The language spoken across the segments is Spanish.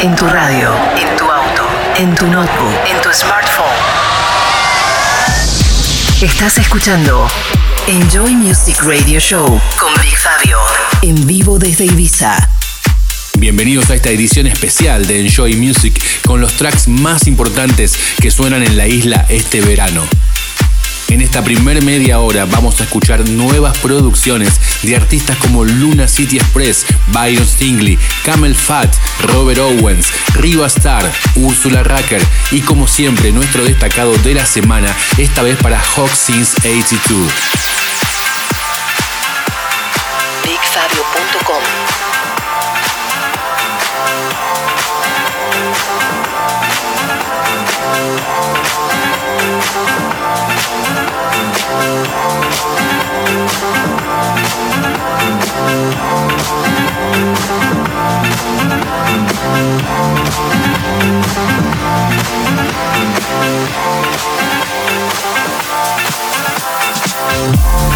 En tu radio, en tu auto, en tu notebook, en tu smartphone. Estás escuchando Enjoy Music Radio Show con Big Fabio. En vivo desde Ibiza. Bienvenidos a esta edición especial de Enjoy Music con los tracks más importantes que suenan en la isla este verano. En esta primer media hora vamos a escuchar nuevas producciones de artistas como Luna City Express, Byron Stingley, Camel Fat, Robert Owens, Riva Star, Ursula Racker y como siempre nuestro destacado de la semana, esta vez para Hawk Since 82. BigFabio.com Thank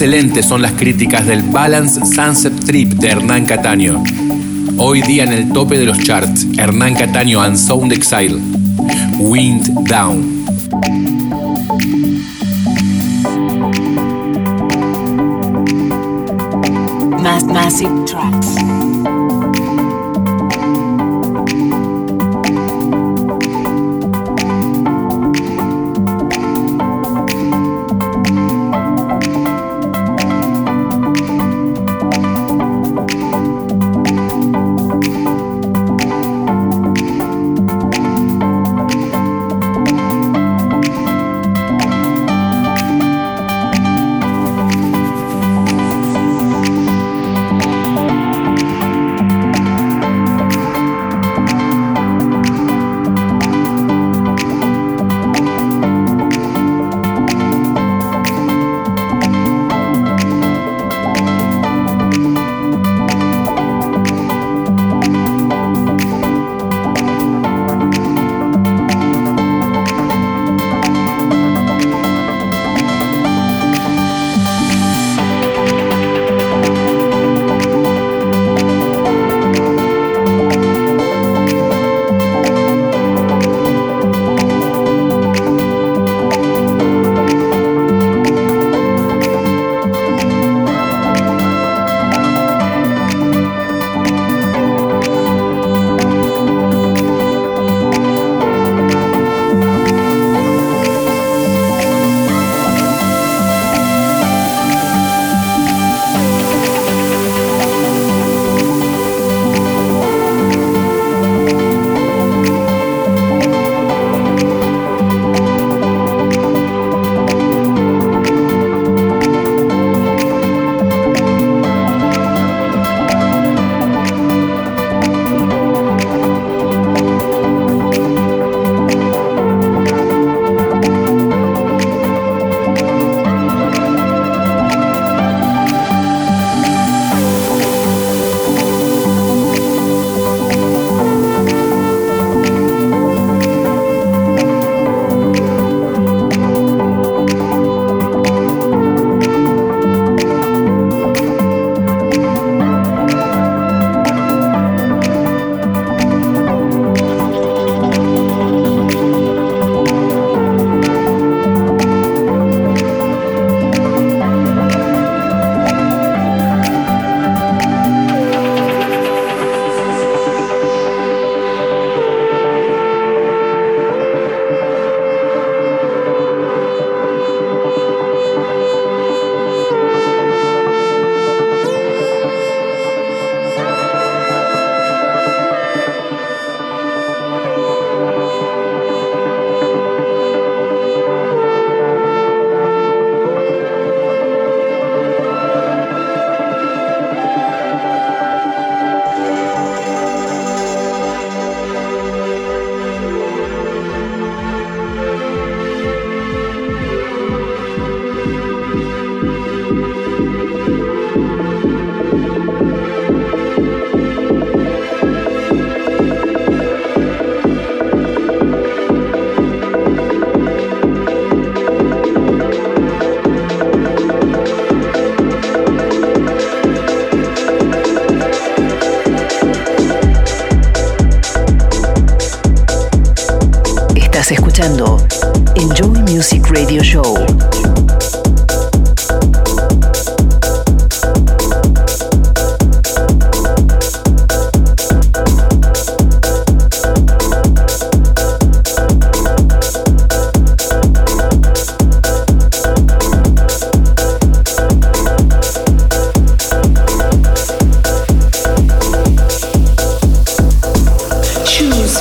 Excelentes son las críticas del Balance Sunset Trip de Hernán Cataño. Hoy día en el tope de los charts, Hernán Cataño and Sound Exile. Wind Down. massive tracks.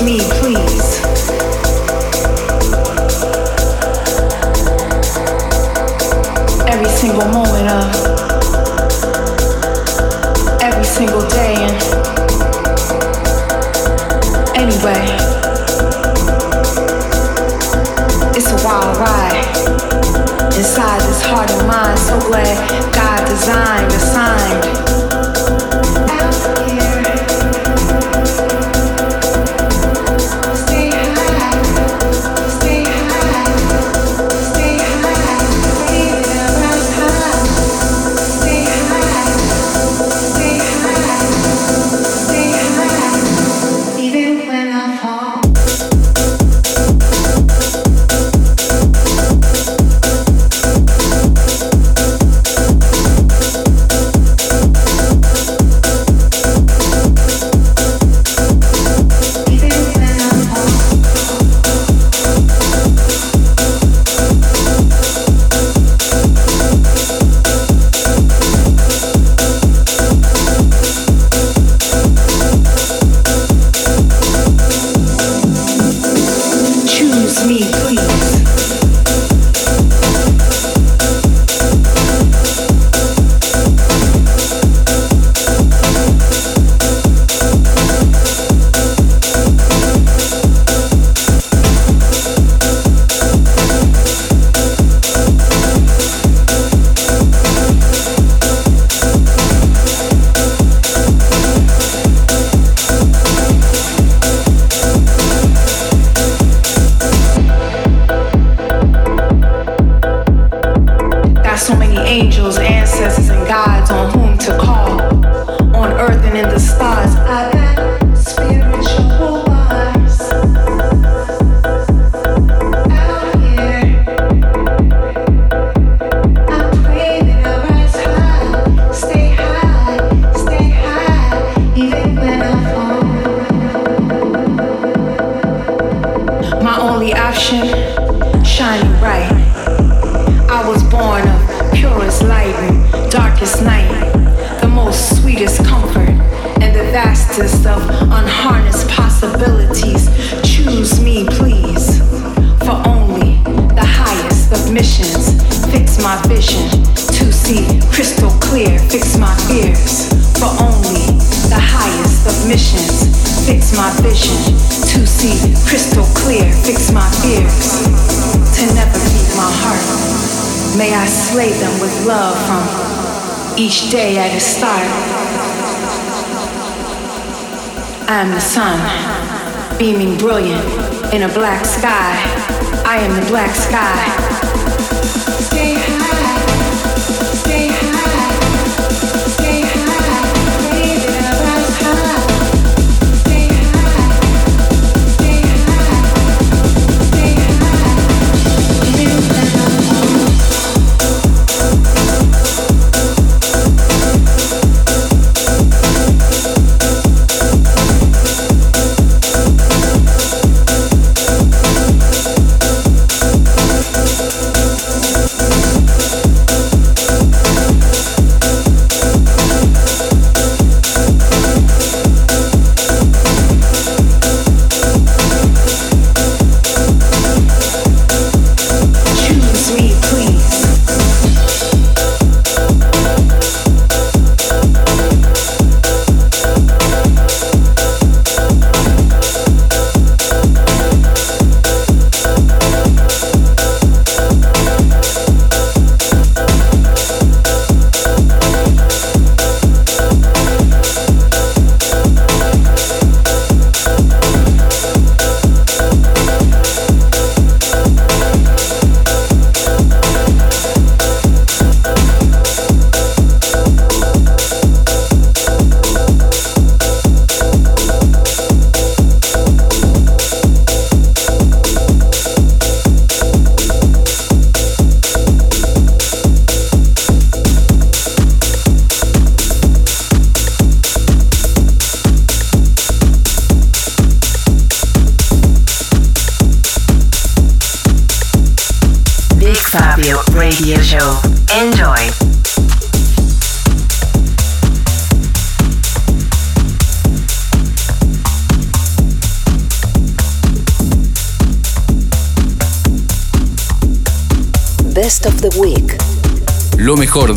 Me, please. every single moment of angels, ancestors, and gods on whom to call. On earth and in the stars, My vision to see crystal clear. Fix my fears to never beat my heart. May I slay them with love from each day at its start. I am the sun, beaming brilliant in a black sky. I am the black sky.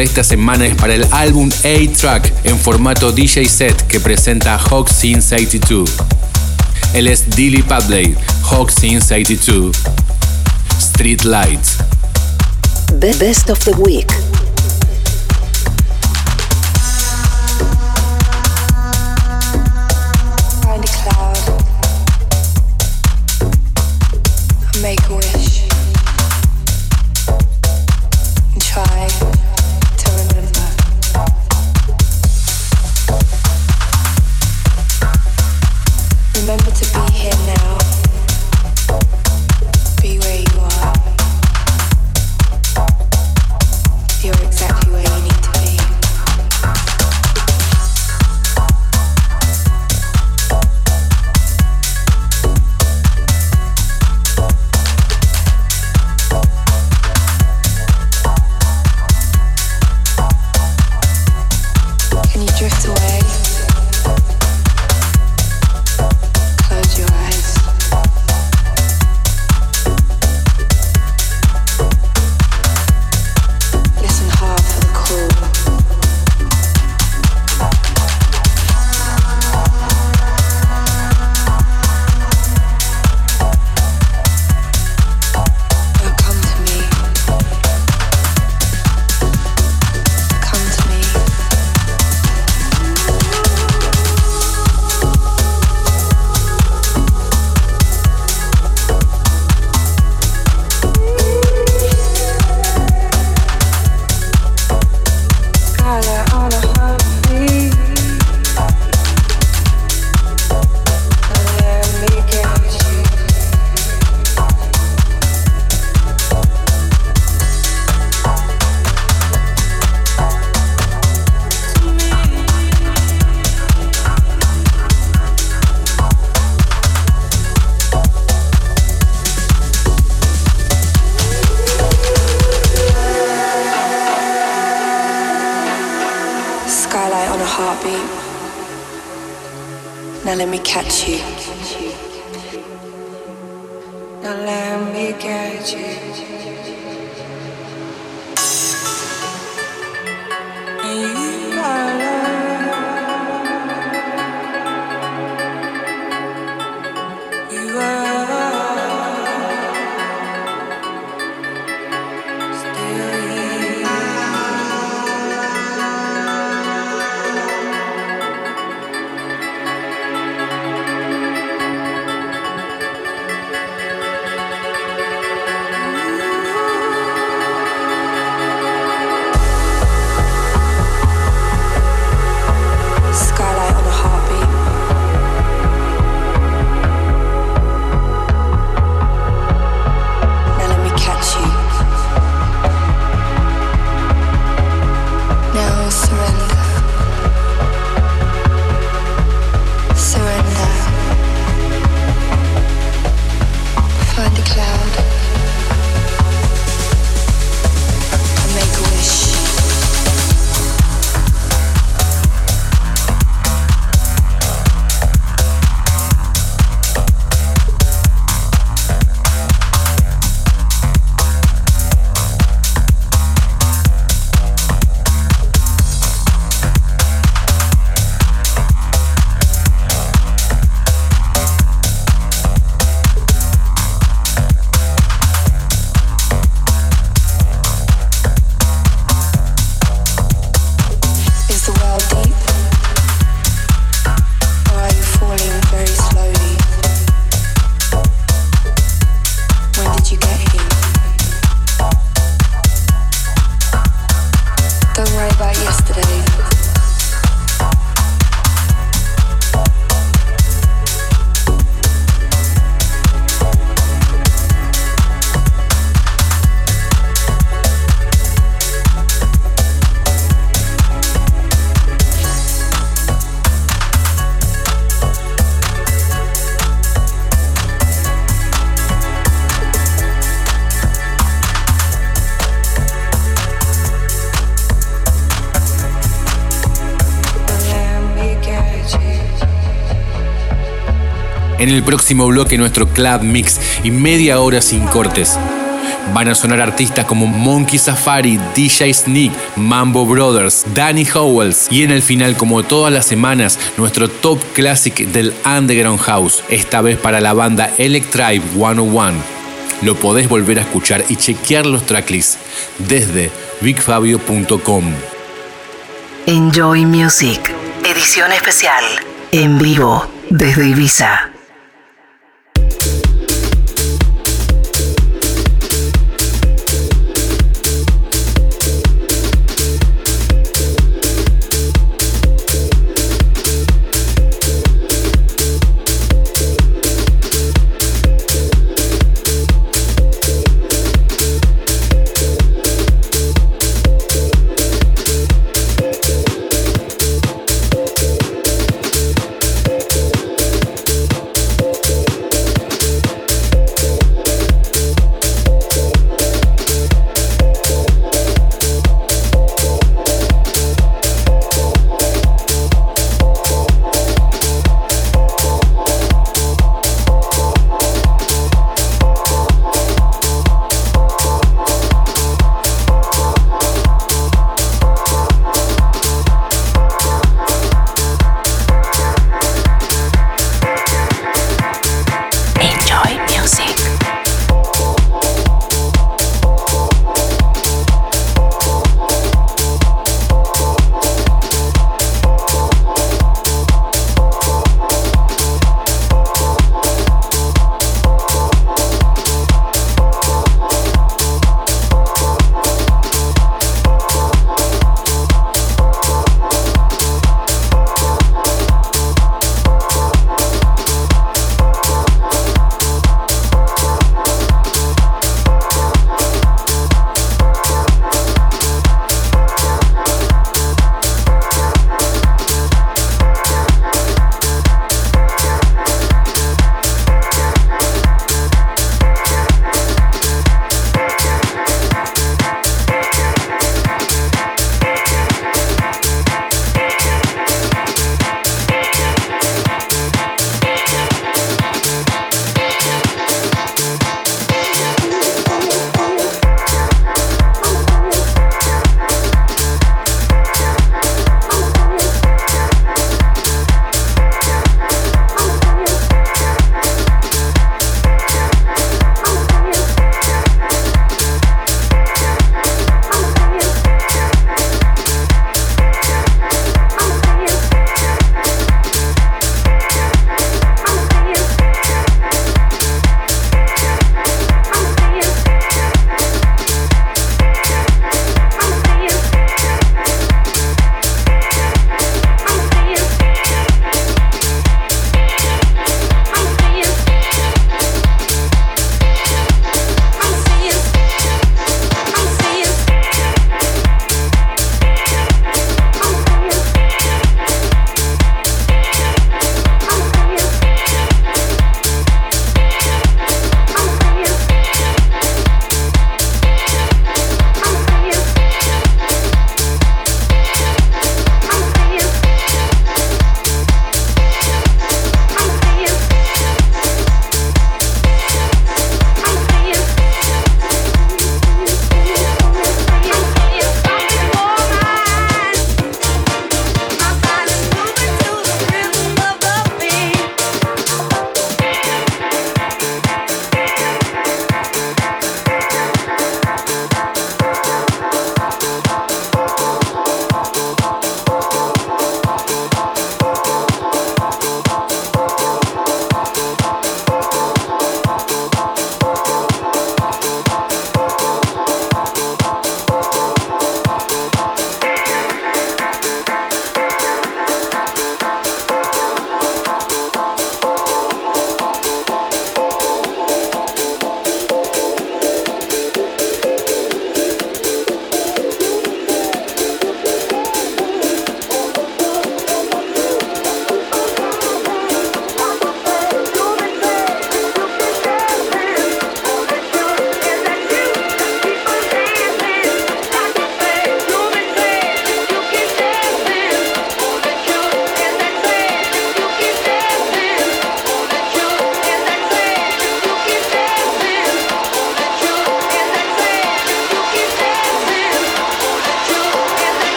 Esta semana es para el álbum A-Track en formato DJ set que presenta Hawk Since 82. Él es Dilly Padley, Hawk Since 82. Street Lights. Be- Best of the Week. Now let me catch you. Now let me catch you. En el próximo bloque nuestro club mix y media hora sin cortes. Van a sonar artistas como Monkey Safari, DJ Sneak, Mambo Brothers, Danny Howells y en el final, como todas las semanas, nuestro top classic del Underground House, esta vez para la banda Electribe 101. Lo podés volver a escuchar y chequear los tracklists desde bigfabio.com. Enjoy Music, edición especial, en vivo desde Ibiza.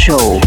Show.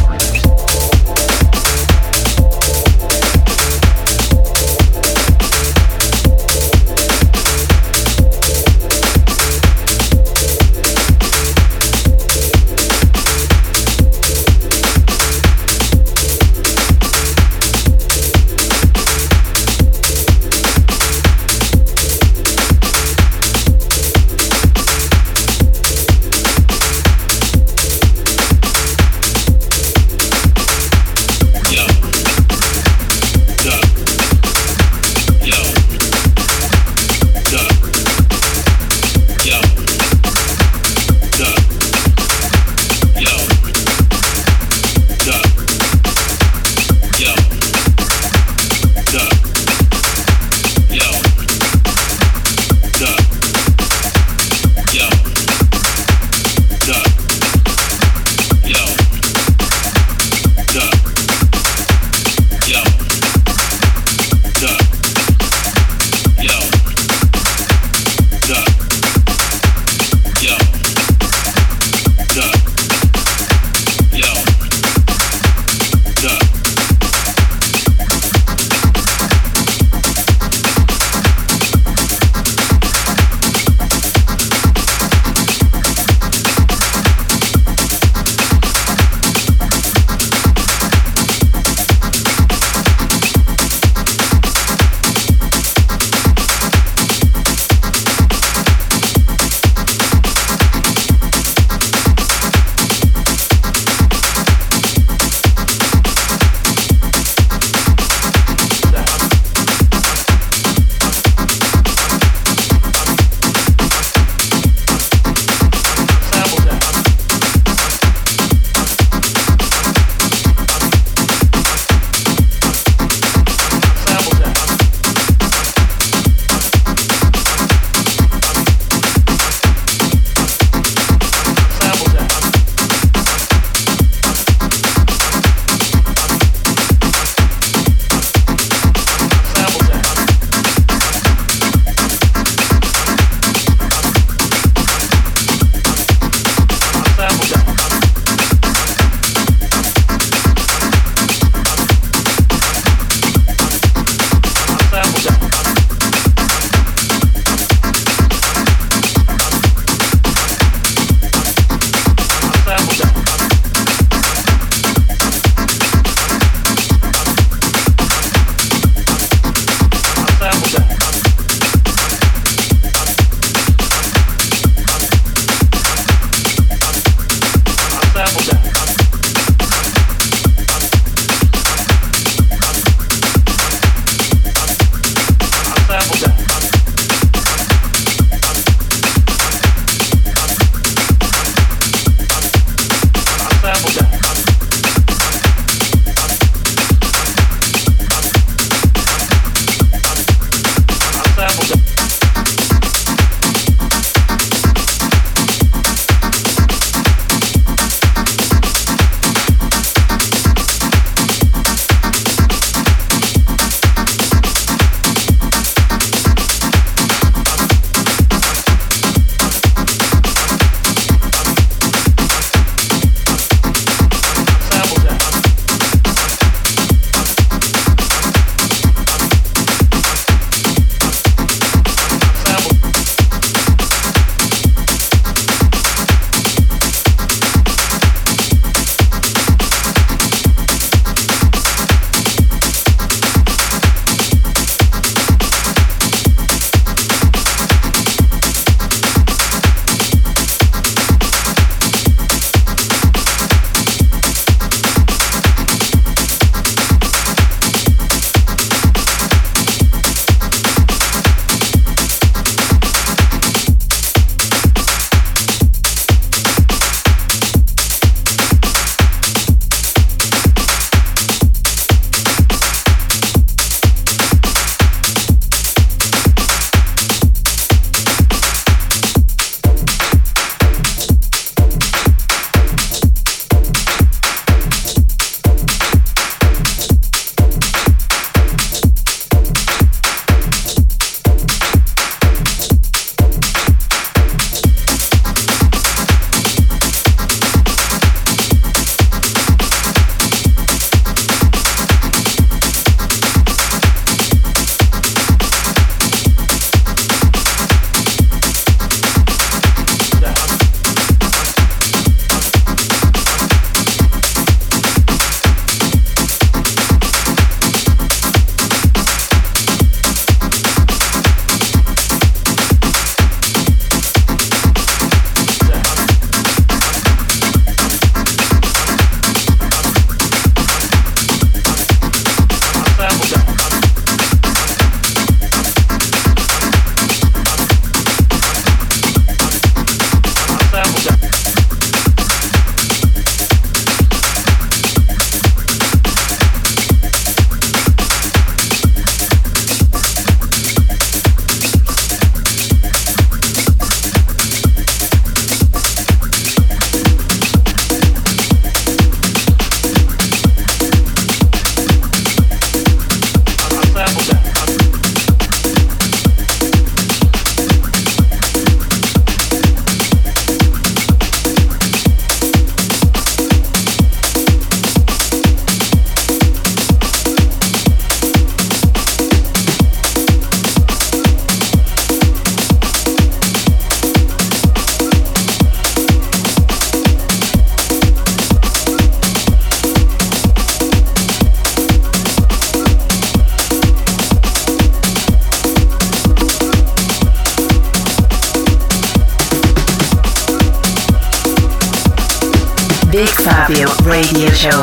Radio Show.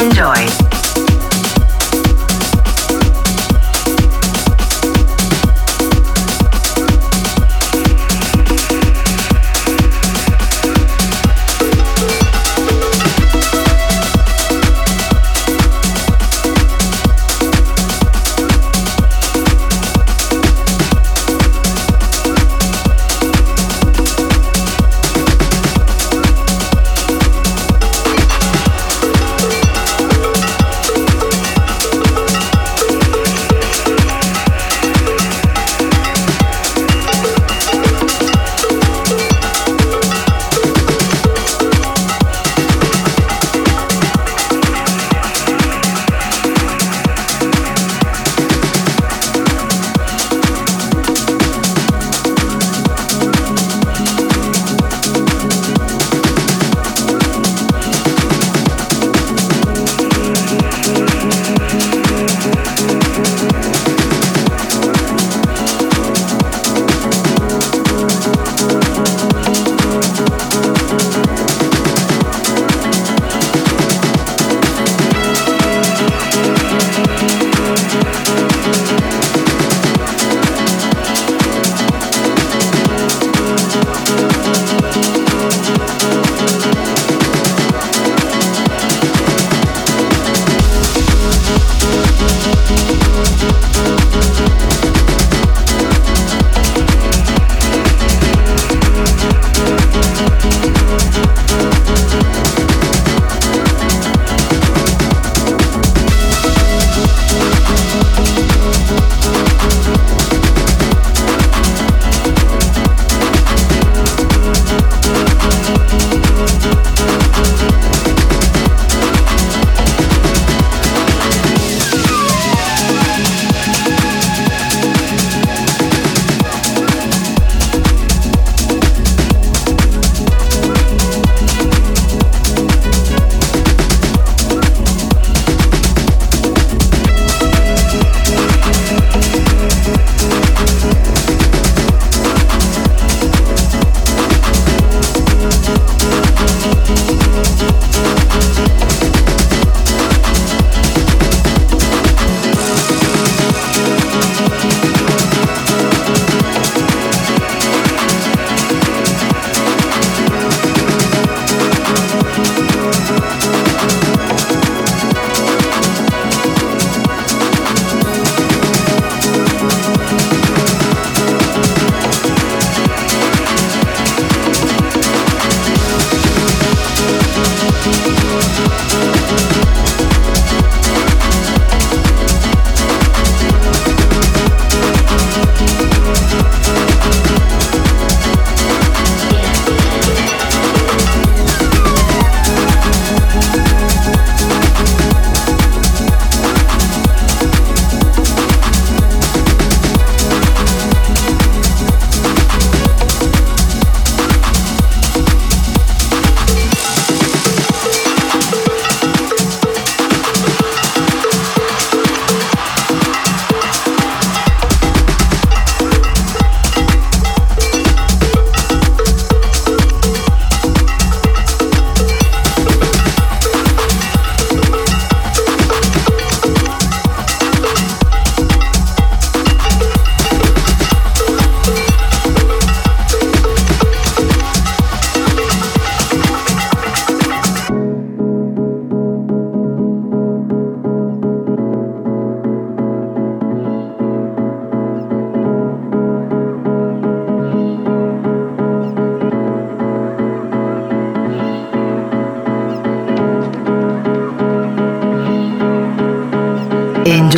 Enjoy.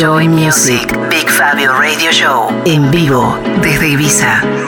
Enjoy Music. Big Fabio Radio Show. En vivo desde Ibiza.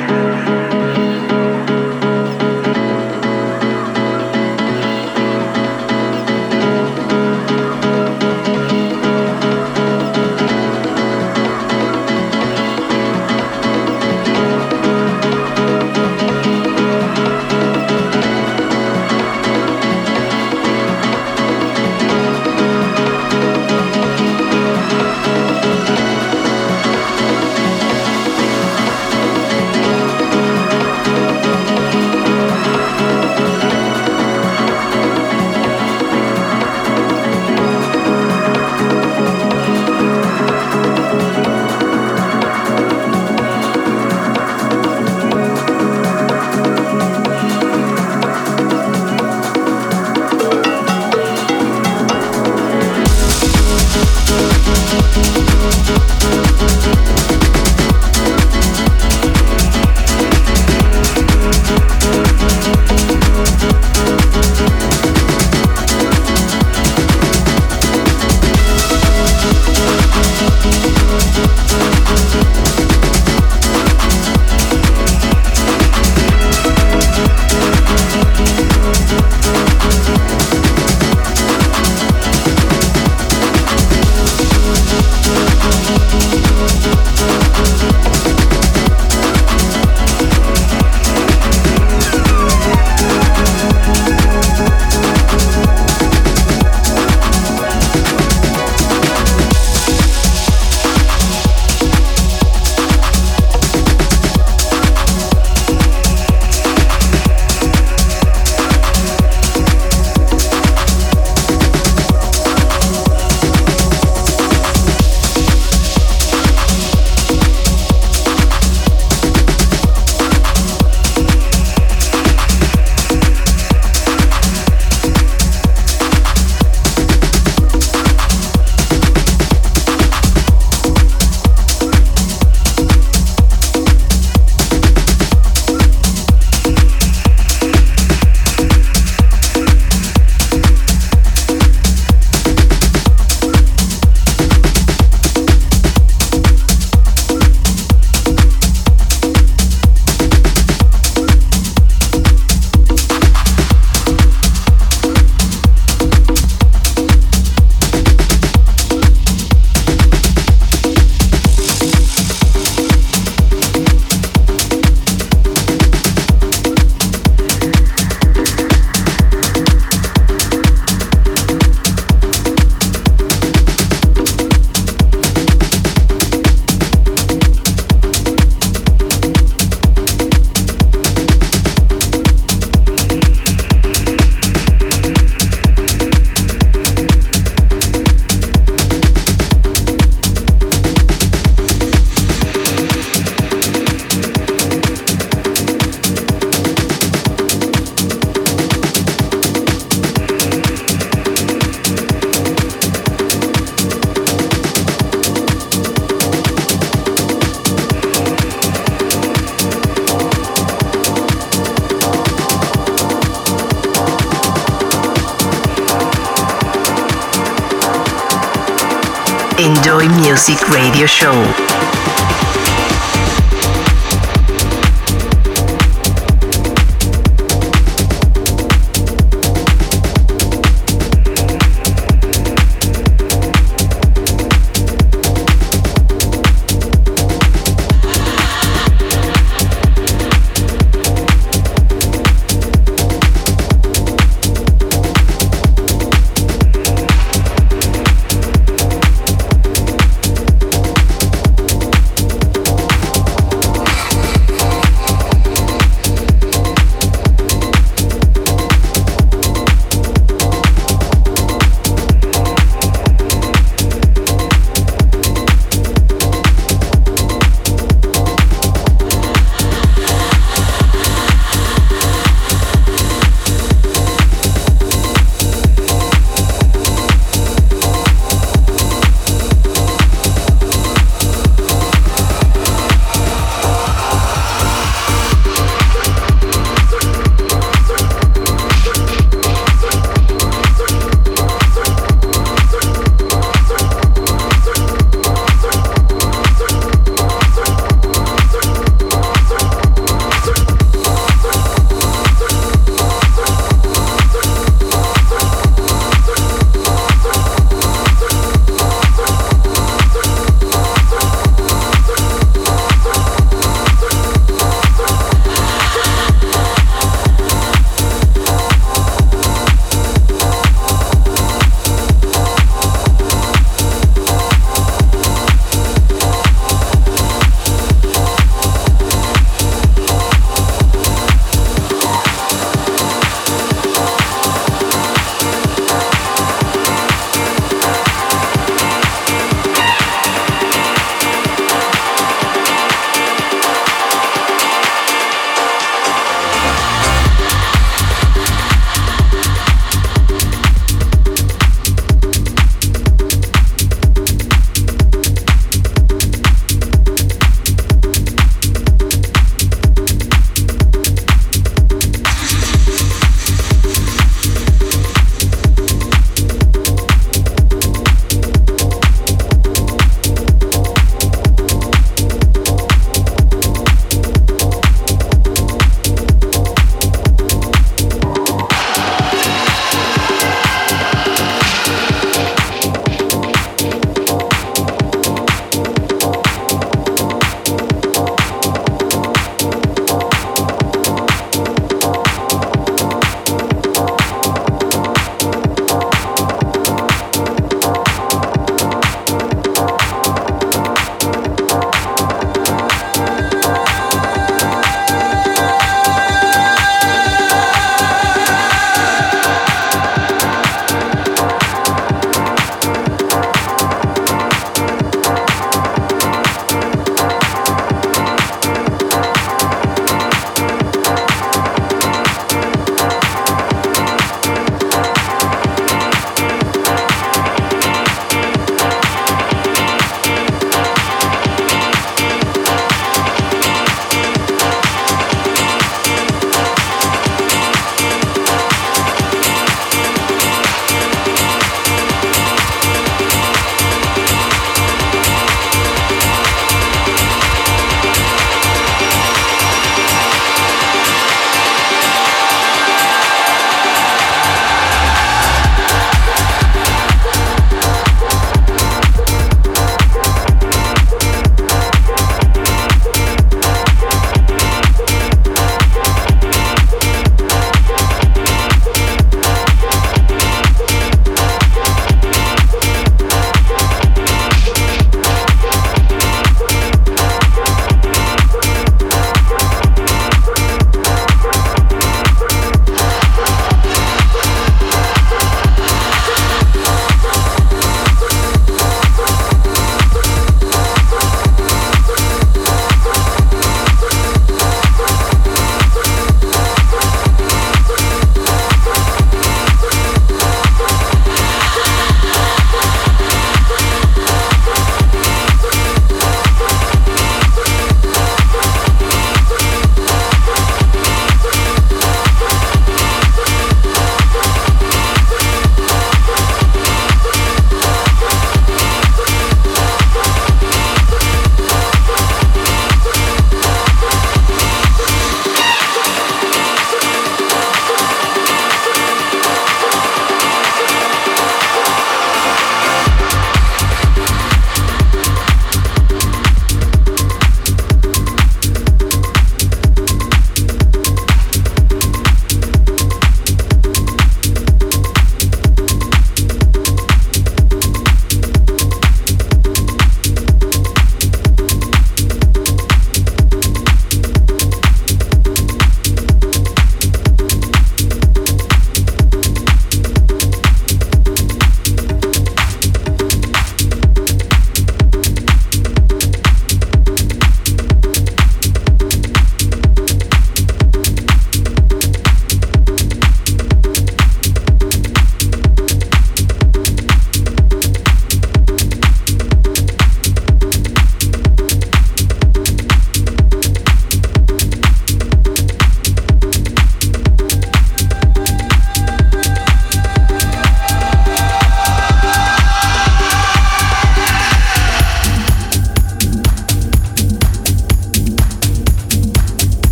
Show.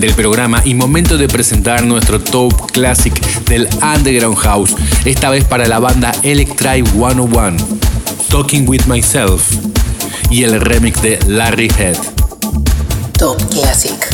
Del programa y momento de presentar nuestro top classic del Underground House, esta vez para la banda Electric 101, Talking with Myself y el remix de Larry Head. Top Classic.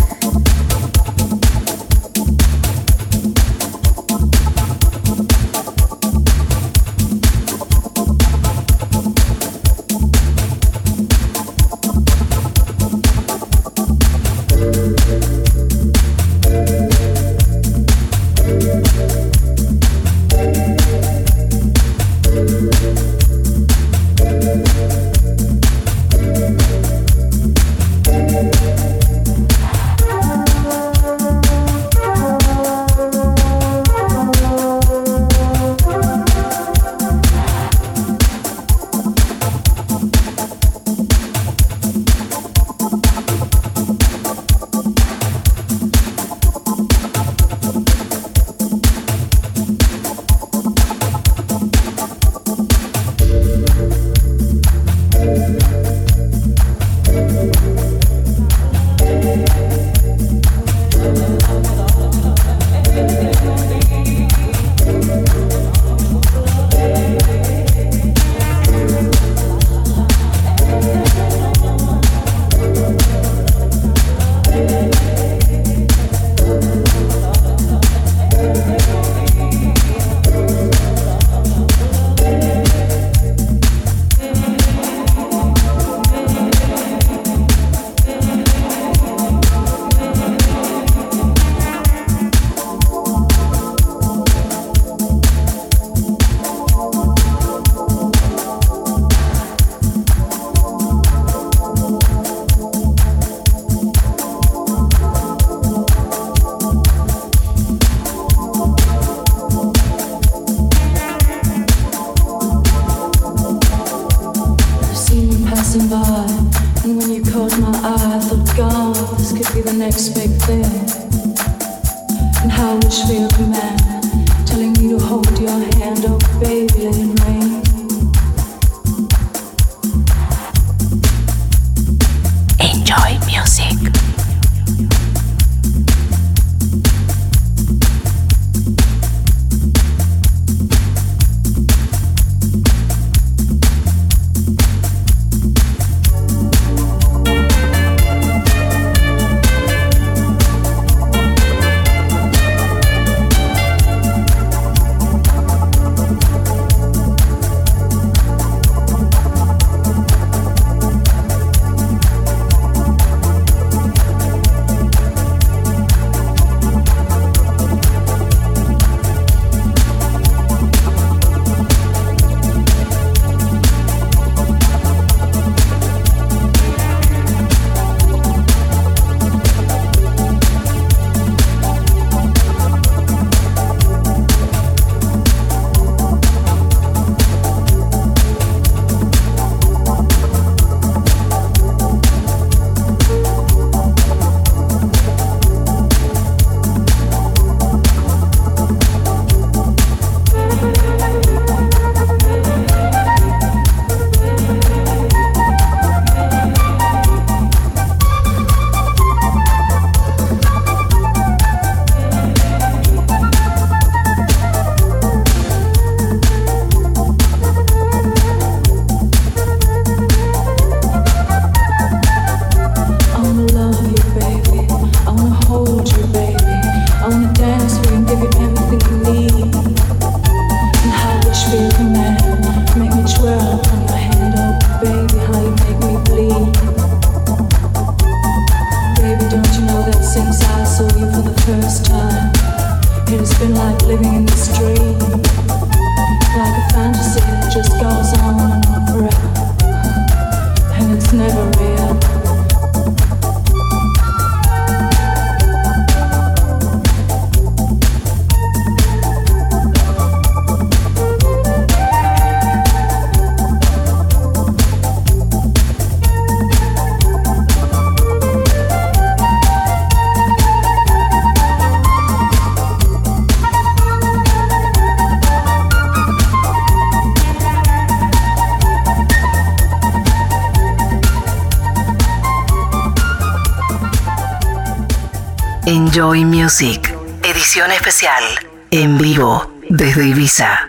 Enjoy Music, edición especial, en vivo, desde Ibiza.